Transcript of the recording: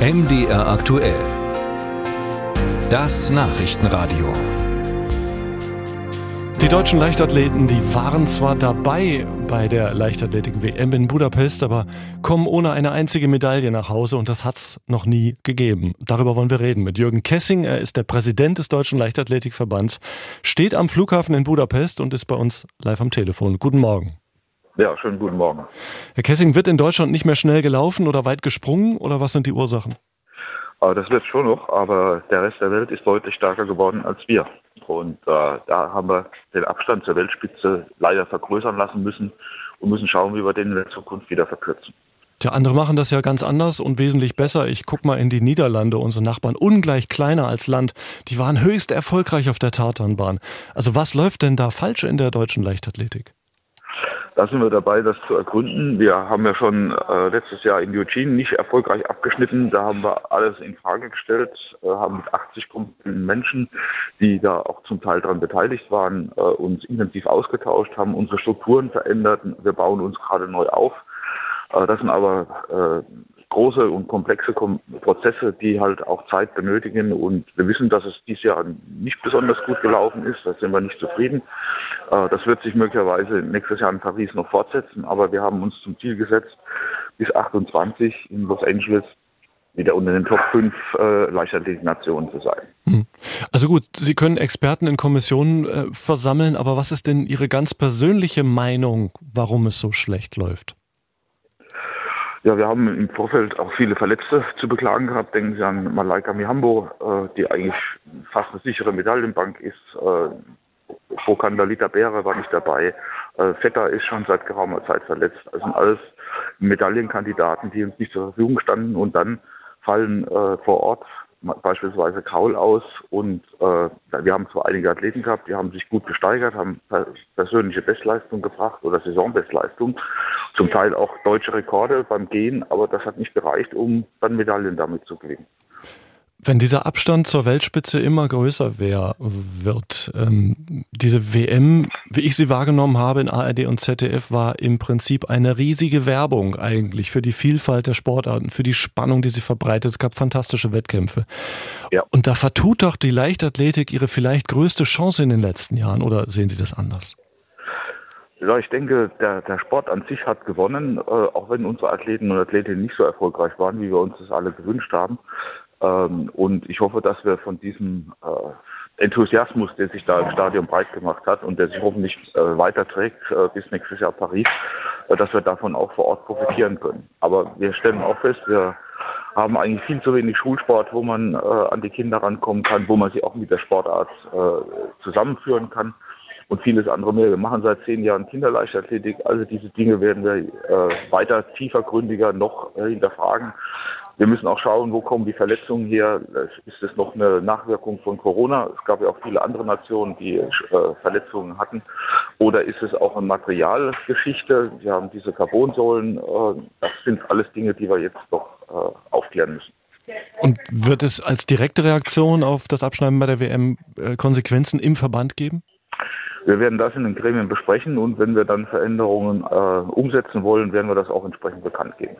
MDR aktuell. Das Nachrichtenradio. Die deutschen Leichtathleten, die waren zwar dabei bei der Leichtathletik-WM in Budapest, aber kommen ohne eine einzige Medaille nach Hause und das hat's noch nie gegeben. Darüber wollen wir reden mit Jürgen Kessing. Er ist der Präsident des Deutschen Leichtathletikverbands, steht am Flughafen in Budapest und ist bei uns live am Telefon. Guten Morgen. Ja, schönen guten Morgen. Herr Kessing, wird in Deutschland nicht mehr schnell gelaufen oder weit gesprungen oder was sind die Ursachen? Das wird schon noch, aber der Rest der Welt ist deutlich stärker geworden als wir. Und äh, da haben wir den Abstand zur Weltspitze leider vergrößern lassen müssen und müssen schauen, wie wir den in der Zukunft wieder verkürzen. Tja, andere machen das ja ganz anders und wesentlich besser. Ich guck mal in die Niederlande, unsere Nachbarn, ungleich kleiner als Land. Die waren höchst erfolgreich auf der Tatanbahn. Also was läuft denn da falsch in der deutschen Leichtathletik? Da sind wir dabei, das zu ergründen. Wir haben ja schon äh, letztes Jahr in Eugene nicht erfolgreich abgeschnitten. Da haben wir alles in Frage gestellt, äh, haben mit 80 Menschen, die da auch zum Teil daran beteiligt waren, äh, uns intensiv ausgetauscht, haben unsere Strukturen verändert. Wir bauen uns gerade neu auf. Äh, das sind aber äh, große und komplexe Prozesse, die halt auch Zeit benötigen. Und wir wissen, dass es dieses Jahr nicht besonders gut gelaufen ist. Da sind wir nicht zufrieden. Äh, das wird sich möglicherweise nächstes Jahr in Paris noch fortsetzen. Aber wir haben uns zum Ziel gesetzt, bis 28 in Los Angeles wieder unter den Top 5 äh, Leichtathletik-Nationen zu sein. Hm. Also gut, Sie können Experten in Kommissionen äh, versammeln, aber was ist denn Ihre ganz persönliche Meinung, warum es so schlecht läuft? Ja, wir haben im Vorfeld auch viele Verletzte zu beklagen gehabt. Denken Sie an Malaika Mihambo, äh, die eigentlich fast eine sichere Medaillenbank ist. Äh, Fokanda Bäre war nicht dabei. Äh, Vetter ist schon seit geraumer Zeit verletzt. Sind alles Medaillenkandidaten, die uns nicht zur Verfügung standen. Und dann fallen äh, vor Ort beispielsweise Kaul aus und äh, wir haben zwar einige Athleten gehabt, die haben sich gut gesteigert, haben persönliche Bestleistung gebracht oder Saisonbestleistung, zum Teil auch deutsche Rekorde beim Gehen, aber das hat nicht gereicht, um dann Medaillen damit zu gewinnen. Wenn dieser Abstand zur Weltspitze immer größer wär, wird, ähm, diese WM, wie ich sie wahrgenommen habe in ARD und ZDF, war im Prinzip eine riesige Werbung eigentlich für die Vielfalt der Sportarten, für die Spannung, die sie verbreitet. Es gab fantastische Wettkämpfe. Ja. Und da vertut doch die Leichtathletik ihre vielleicht größte Chance in den letzten Jahren, oder sehen Sie das anders? Ja, ich denke, der, der Sport an sich hat gewonnen, äh, auch wenn unsere Athleten und Athletinnen nicht so erfolgreich waren, wie wir uns das alle gewünscht haben. Ähm, und ich hoffe, dass wir von diesem äh, Enthusiasmus, der sich da im Stadion breit gemacht hat und der sich hoffentlich äh, weiterträgt äh, bis nächstes Jahr Paris, äh, dass wir davon auch vor Ort profitieren können. Aber wir stellen auch fest, wir haben eigentlich viel zu wenig Schulsport, wo man äh, an die Kinder rankommen kann, wo man sie auch mit der Sportart zusammenführen kann und vieles andere mehr. Wir machen seit zehn Jahren Kinderleichtathletik. Also diese Dinge werden wir äh, weiter tiefergründiger noch äh, hinterfragen. Wir müssen auch schauen, wo kommen die Verletzungen her. Ist es noch eine Nachwirkung von Corona? Es gab ja auch viele andere Nationen, die äh, Verletzungen hatten. Oder ist es auch eine Materialgeschichte? Wir haben diese Carbonsäulen. Äh, das sind alles Dinge, die wir jetzt doch äh, aufklären müssen. Und wird es als direkte Reaktion auf das Abschneiden bei der WM äh, Konsequenzen im Verband geben? Wir werden das in den Gremien besprechen und wenn wir dann Veränderungen äh, umsetzen wollen, werden wir das auch entsprechend bekannt geben.